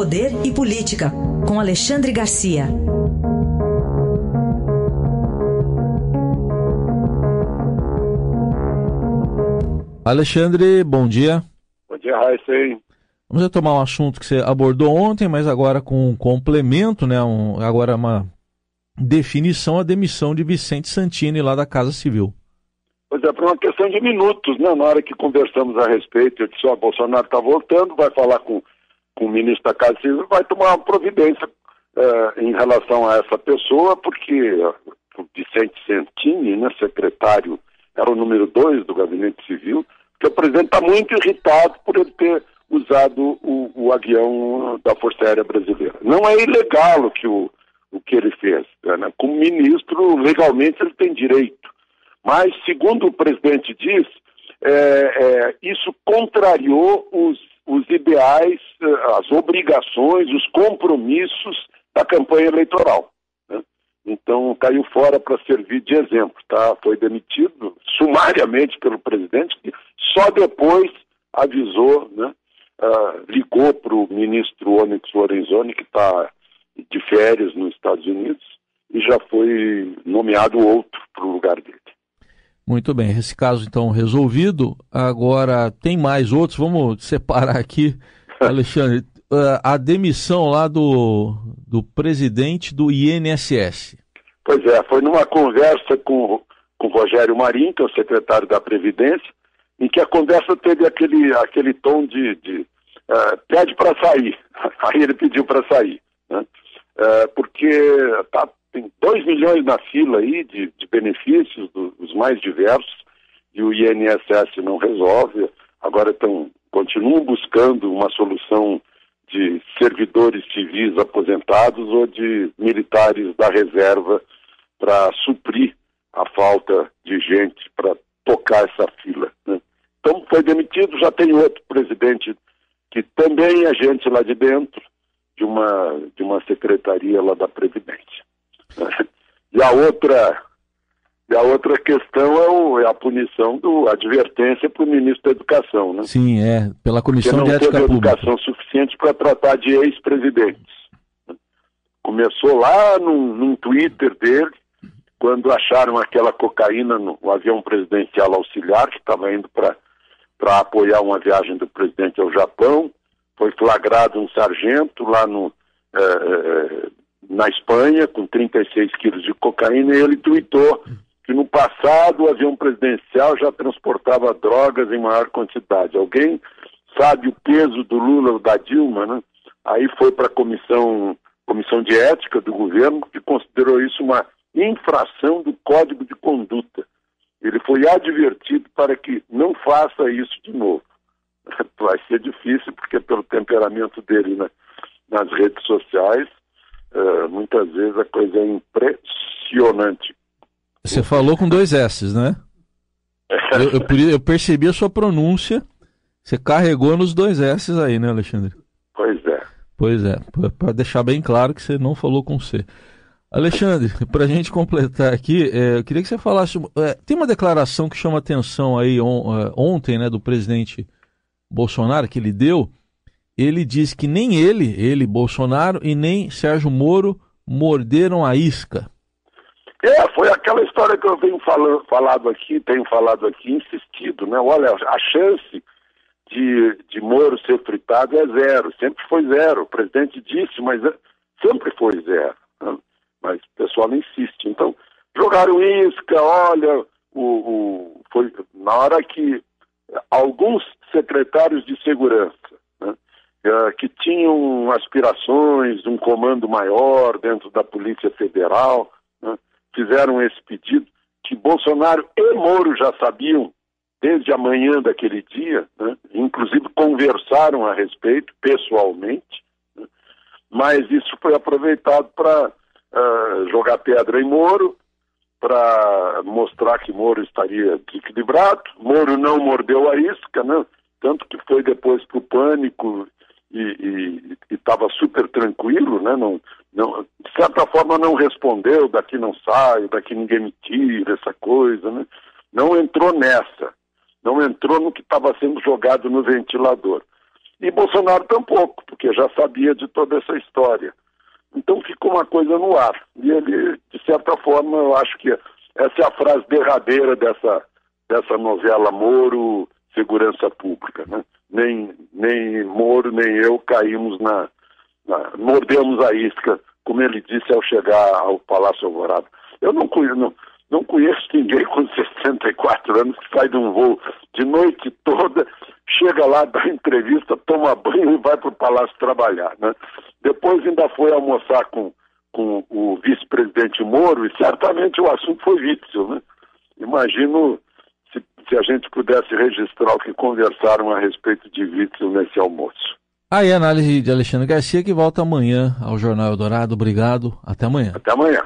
Poder e Política, com Alexandre Garcia. Alexandre, bom dia. Bom dia, Raíssa. Vamos retomar um assunto que você abordou ontem, mas agora com um complemento, né? Um, agora uma definição, a demissão de Vicente Santini lá da Casa Civil. Pois é, por uma questão de minutos, né? Na hora que conversamos a respeito, eu disse, ó, Bolsonaro está voltando, vai falar com, com o ministro da Casa Civil, vai tomar uma providência uh, em relação a essa pessoa, porque o Vicente Santini, né, secretário, era o número dois do gabinete civil, que o presidente está muito irritado por ele ter usado o, o, avião da Força Aérea Brasileira. Não é ilegal o que, o, o que ele fez. Né? Como ministro, legalmente ele tem direito. Mas, segundo o presidente diz, é, é, isso contrariou os, os ideais, eh, as obrigações, os compromissos da campanha eleitoral. Né? Então, caiu fora para servir de exemplo. Tá? Foi demitido sumariamente pelo presidente, que só depois avisou, né? Uh, ligou para o ministro Onyx Lorenzoni, que está de férias nos Estados Unidos, e já foi nomeado outro para o lugar dele. Muito bem, esse caso então resolvido. Agora tem mais outros, vamos separar aqui, Alexandre. Uh, a demissão lá do, do presidente do INSS. Pois é, foi numa conversa com, com o Rogério Marim, que é o secretário da Previdência, em que a conversa teve aquele, aquele tom de, de uh, pede para sair. Aí ele pediu para sair. Né? Uh, porque tá, tem 2 milhões na fila aí de, de benefícios, dos mais diversos, e o INSS não resolve. Agora estão, continuam buscando uma solução de servidores civis aposentados ou de militares da reserva para suprir a falta de gente para tocar essa fila. Né? Então foi demitido, já tem outro presidente que também é gente lá de dentro, de uma, de uma secretaria lá da Previdência. E a outra, e a outra questão é, o, é a punição do advertência para o ministro da Educação, né? Sim, é, pela Comissão de Ética Pública. educação suficiente para tratar de ex-presidentes. Começou lá num, num Twitter dele, quando acharam aquela cocaína no, no avião presidencial auxiliar, que estava indo para apoiar uma viagem do presidente ao Japão. Foi flagrado um sargento lá no, é, é, na Espanha, com 36 quilos de cocaína, e ele tweetou que no passado o avião presidencial já transportava drogas em maior quantidade. Alguém sabe o peso do Lula ou da Dilma, né? Aí foi para a comissão, comissão de ética do governo, que considerou isso uma infração do Código de Conduta. Ele foi advertido para que não faça isso de novo. Vai ser difícil, porque pelo temperamento dele na, nas redes sociais, uh, muitas vezes a coisa é impressionante. Você falou com dois S, né? eu, eu, eu, percebi a sua pronúncia. Você carregou nos dois S aí, né, Alexandre? Pois é. Pois é, para deixar bem claro que você não falou com C. Alexandre, para a gente completar aqui, é, eu queria que você falasse. É, tem uma declaração que chama atenção aí on, é, ontem, né, do presidente Bolsonaro, que ele deu. Ele diz que nem ele, ele, Bolsonaro, e nem Sérgio Moro morderam a isca. É, foi aquela história que eu venho falando, falado aqui, tenho falado aqui, insistido, né? Olha, a chance de, de Moro ser fritado é zero, sempre foi zero. O presidente disse, mas é, sempre foi zero. Né? mas o pessoal insiste. Então, jogaram isca, olha, o, o, foi na hora que alguns secretários de segurança, é, que tinham aspirações de um comando maior dentro da Polícia Federal, né, fizeram esse pedido, que Bolsonaro e Moro já sabiam desde a manhã daquele dia, né, inclusive conversaram a respeito pessoalmente, né, mas isso foi aproveitado para uh, jogar pedra em Moro, para mostrar que Moro estaria desequilibrado. Moro não mordeu a isca, né? tanto que foi depois para o pânico e estava super tranquilo, né? Não, não, de certa forma não respondeu, daqui não saio, daqui ninguém me tira, essa coisa, né? Não entrou nessa, não entrou no que estava sendo jogado no ventilador. E Bolsonaro tampouco, porque já sabia de toda essa história. Então ficou uma coisa no ar. E ele, de certa forma, eu acho que essa é a frase derradeira dessa, dessa novela Moro Segurança Pública. Né? Nem, nem Moro, nem eu caímos na, na. mordemos a isca, como ele disse ao chegar ao Palácio Alvorada. Eu não conheço, não, não conheço ninguém com 64 anos que sai de um voo de noite toda, chega lá, dá entrevista, toma banho e vai para o palácio trabalhar. Né? Depois ainda foi almoçar com, com o vice-presidente Moro e certamente o assunto foi Witzel. Né? Imagino se, se a gente pudesse registrar o que conversaram a respeito de Witzel nesse almoço. Aí a análise de Alexandre Garcia que volta amanhã ao Jornal Eldorado. Obrigado. Até amanhã. Até amanhã.